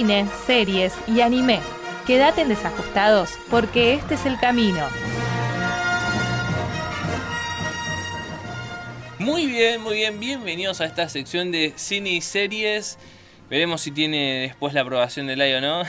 cine, series y anime. Quédate desajustados porque este es el camino. Muy bien, muy bien, bienvenidos a esta sección de cine y series. Veremos si tiene después la aprobación del AI o no.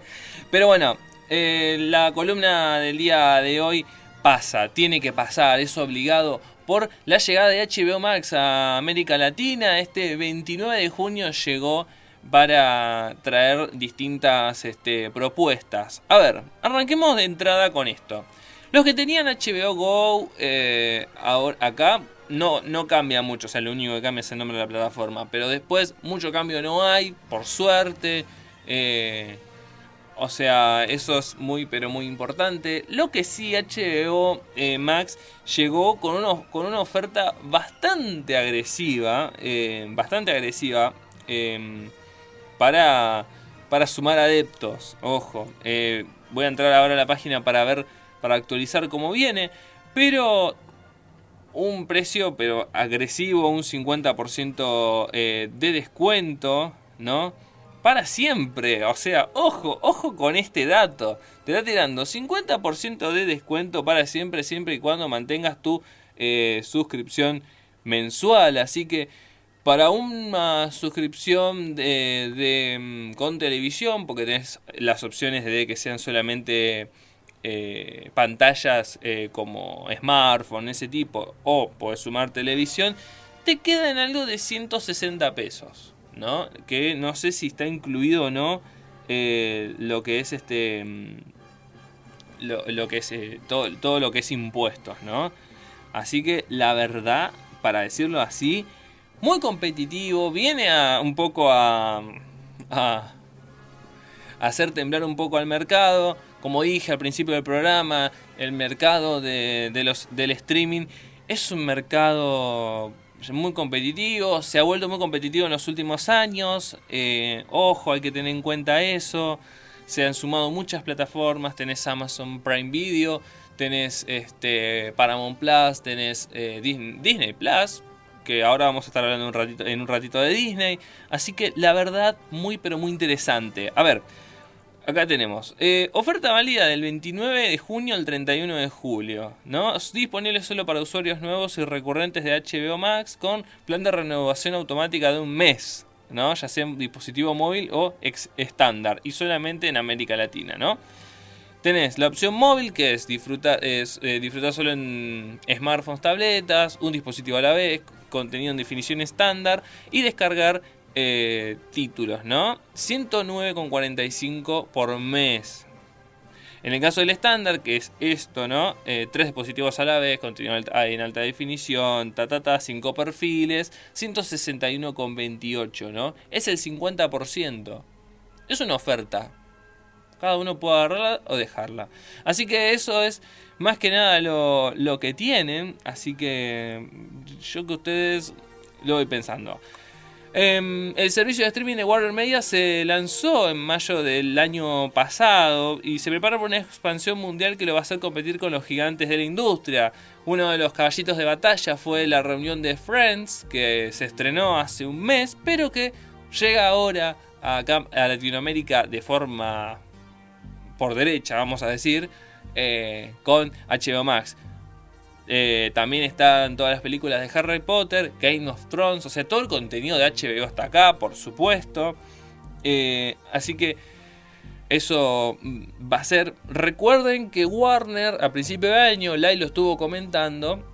Pero bueno, eh, la columna del día de hoy pasa, tiene que pasar, es obligado por la llegada de HBO Max a América Latina. Este 29 de junio llegó para traer distintas este, propuestas. A ver, arranquemos de entrada con esto. Los que tenían HBO Go eh, ahora, acá no, no cambia mucho, o sea, lo único que cambia es el nombre de la plataforma, pero después mucho cambio no hay, por suerte. Eh, o sea, eso es muy, pero muy importante. Lo que sí, HBO eh, Max llegó con, uno, con una oferta bastante agresiva, bastante agresiva, em, para, para sumar adeptos. Ojo, eh, voy a entrar ahora a la página para ver, para actualizar cómo viene. Pero un precio, pero agresivo, un 50% eh, de descuento, ¿no? Para siempre, o sea, ojo, ojo con este dato. Te está tirando 50% de descuento para siempre, siempre y cuando mantengas tu eh, suscripción mensual. Así que para una suscripción de, mm, con televisión, porque tenés las opciones de que sean solamente eh, pantallas eh, como smartphone, ese tipo, o puedes sumar televisión, te quedan algo de 160 pesos, ¿no? Que no sé si está incluido o no eh, lo que es este. Mm, lo, que es todo, todo lo que es impuestos, ¿no? Así que la verdad, para decirlo así, muy competitivo, viene a un poco a, a, hacer temblar un poco al mercado. Como dije al principio del programa, el mercado de, del streaming es un mercado muy competitivo, se ha vuelto muy competitivo en los últimos años. Eh, ojo, hay que tener en cuenta eso. Se han sumado muchas plataformas, tenés Amazon Prime Video, tenés este, Paramount Plus, tenés eh, Disney Plus, que ahora vamos a estar hablando en un ratito de Disney. Así que la verdad, muy pero muy interesante. A ver, acá tenemos. Eh, oferta válida del 29 de junio al 31 de julio. ¿no? Disponible solo para usuarios nuevos y recurrentes de HBO Max con plan de renovación automática de un mes. ¿no? Ya sea un dispositivo móvil o estándar. Y solamente en América Latina, ¿no? Tenés la opción móvil que es disfrutar, es, eh, disfrutar solo en smartphones, tabletas, un dispositivo a la vez, contenido en definición estándar y descargar eh, títulos, ¿no? 109,45 por mes. En el caso del estándar, que es esto, ¿no? Eh, tres dispositivos a la vez, contenido en alta definición, ta, ta, ta, cinco perfiles, 161,28, ¿no? Es el 50%. Es una oferta. Cada uno puede agarrarla o dejarla. Así que eso es más que nada lo, lo que tienen. Así que yo que ustedes lo voy pensando. Em, el servicio de streaming de Warner Media se lanzó en mayo del año pasado y se prepara por una expansión mundial que lo va a hacer competir con los gigantes de la industria. Uno de los caballitos de batalla fue la reunión de Friends, que se estrenó hace un mes, pero que llega ahora a Latinoamérica de forma por derecha, vamos a decir, eh, con HBO Max. Eh, también están todas las películas de Harry Potter, Game of Thrones, o sea, todo el contenido de HBO está acá, por supuesto. Eh, así que eso mm, va a ser. Recuerden que Warner a principio de año, Lai lo estuvo comentando,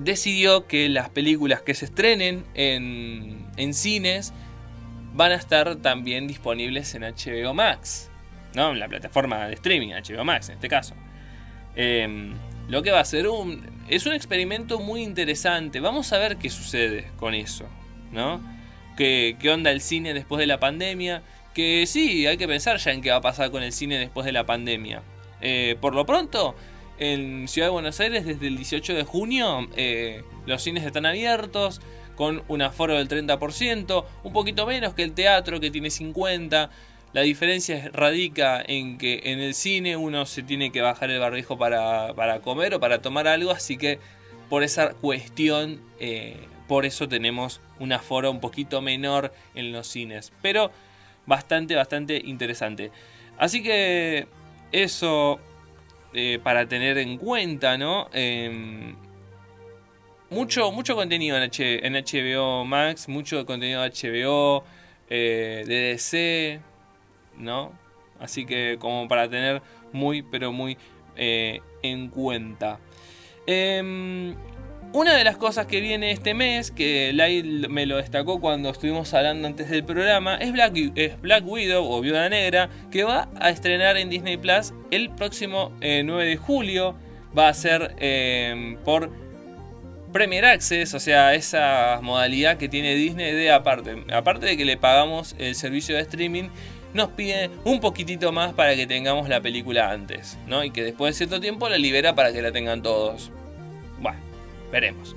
decidió que las películas que se estrenen en, en cines van a estar también disponibles en HBO Max. ¿No? La plataforma de streaming, HBO Max en este caso. Em, lo que va a ser un. Es un experimento muy interesante. Vamos a ver qué sucede con eso. ¿No? ¿Qué, qué onda el cine después de la pandemia? Que sí, hay que pensar ya en qué va a pasar con el cine después de la pandemia. Eh, por lo pronto, en Ciudad de Buenos Aires, desde el 18 de junio, eh, los cines están abiertos con un aforo del 30%, un poquito menos que el teatro que tiene 50%. La diferencia radica en que en el cine uno se tiene que bajar el barbijo para, comer o para tomar algo, así que por esa cuestión, eh, por eso tenemos un aforo un poquito menor en los cines. Pero bastante, bastante interesante. Así que eso eh, para tener en cuenta, ¿no? Em, mucho, mucho contenido en, HBO Max, mucho contenido de HBO, eh, DDC, ¿no? Así que como para tener muy, pero muy eh, en cuenta. Em, una de las cosas que viene este mes, que Lai me lo destacó cuando estuvimos hablando antes del programa, es Black, es Black Widow o Viuda Negra, que va a estrenar en Disney Plus el próximo 9 eh, de julio. Va a ser em, por Premier Access, o sea, esa modalidad que tiene Disney de aparte. Aparte de que le pagamos el servicio de streaming, nos pide un poquitito más para que tengamos la película antes, ¿no? Y que después de cierto tiempo la libera para que la tengan todos. Bueno, veremos.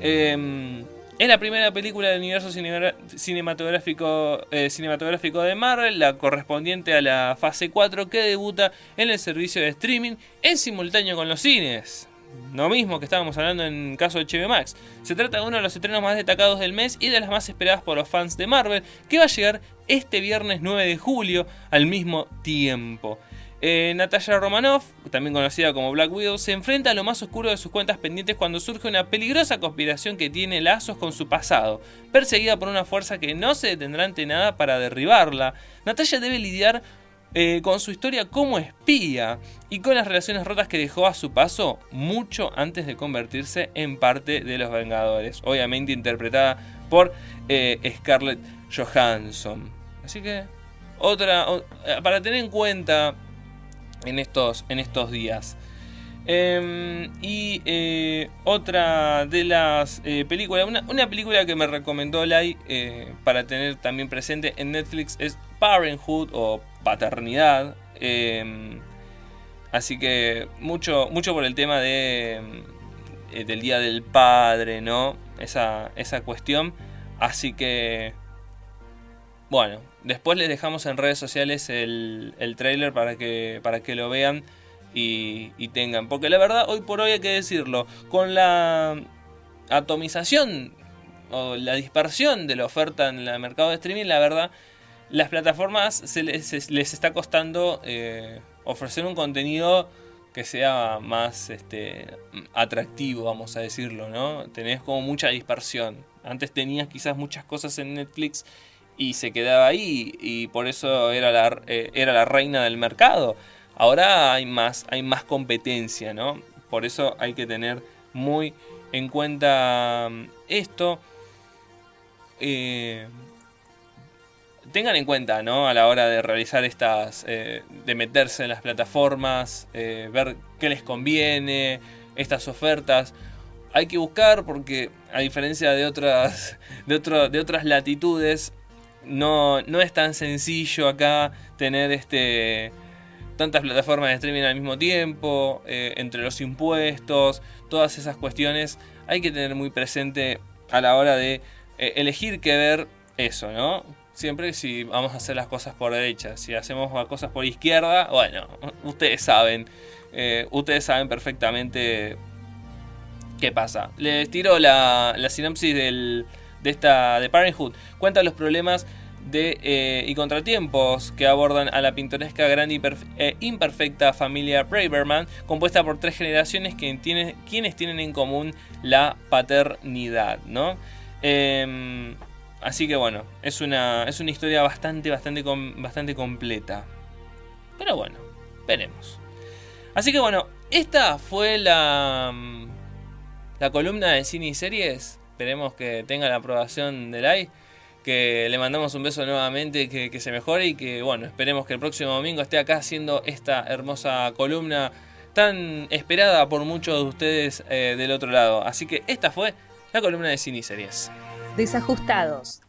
Em, es la primera película del universo cinematográfico, eh, cinematográfico de Marvel, la correspondiente a la fase 4 que debuta en el servicio de streaming en simultáneo con los cines. Lo mismo que estábamos hablando en caso de HBO Max. Se trata de uno de los estrenos más destacados del mes y de las más esperadas por los fans de Marvel, que va a llegar este viernes 9 de julio al mismo tiempo. Eh, Natasha Romanoff, también conocida como Black Widow, se enfrenta a lo más oscuro de sus cuentas pendientes cuando surge una peligrosa conspiración que tiene lazos con su pasado. Perseguida por una fuerza que no se detendrá ante nada para derribarla, Natasha debe lidiar eh, con su historia como espía y con las relaciones rotas que dejó a su paso mucho antes de convertirse en parte de los Vengadores, obviamente interpretada por eh, Scarlett Johansson. Así que otra eh, para tener en cuenta en estos, en estos días. Em, y otra de las películas, una, película que me recomendó Lai para tener también presente en Netflix es Parenthood o paternidad. Em, así que mucho, mucho por el tema de, eh, del Día del Padre, ¿no? Esa, esa cuestión. Así que, bueno, después les dejamos en redes sociales el, el trailer para que, para que lo vean y, y tengan. Porque la verdad, hoy por hoy hay que decirlo, con la atomización o la dispersión de la oferta en el mercado de streaming, la verdad las plataformas se les, está costando eh, ofrecer un contenido que sea más este, atractivo, vamos a decirlo, ¿no? Tenés como mucha dispersión. Antes tenías quizás muchas cosas en Netflix y se quedaba ahí y por eso era la, eh, era la reina del mercado. Ahora hay más, hay más competencia, ¿no? Por eso hay que tener muy en cuenta mm, esto. Eh, tengan en cuenta, ¿no? A la hora de realizar estas, eh, de meterse en las plataformas, eh, ver qué les conviene, estas ofertas. Hay que buscar porque, a diferencia de otras, de, de otras latitudes, no, no es tan sencillo acá tener este tantas plataformas de streaming al mismo tiempo, eh, entre los impuestos, todas esas cuestiones, hay que tener muy presente a la hora de elegir qué ver eso, ¿no? Siempre si vamos a hacer las cosas por derecha, si hacemos las cosas por izquierda, bueno, ustedes saben, eh, ustedes saben perfectamente qué pasa. Les tiro la, sinopsis de esta de Parenthood. Cuenta los problemas de, eh, y contratiempos que abordan a la pintoresca, gran e imperfecta familia Braverman, compuesta por tres generaciones que tienen, quienes tienen en común la paternidad, ¿no? Así que bueno, es una, es una historia bastante, bastante, bastante completa. Pero bueno, veremos. Así que bueno, esta fue la, mm, la columna de cine y series. Esperemos que tenga la aprobación del AI. Que le mandamos un beso nuevamente, que, se mejore y que bueno, esperemos que el próximo domingo esté acá haciendo esta hermosa columna tan esperada por muchos de ustedes eh, del otro lado. Así que esta fue la columna de cine y series. Desajustados.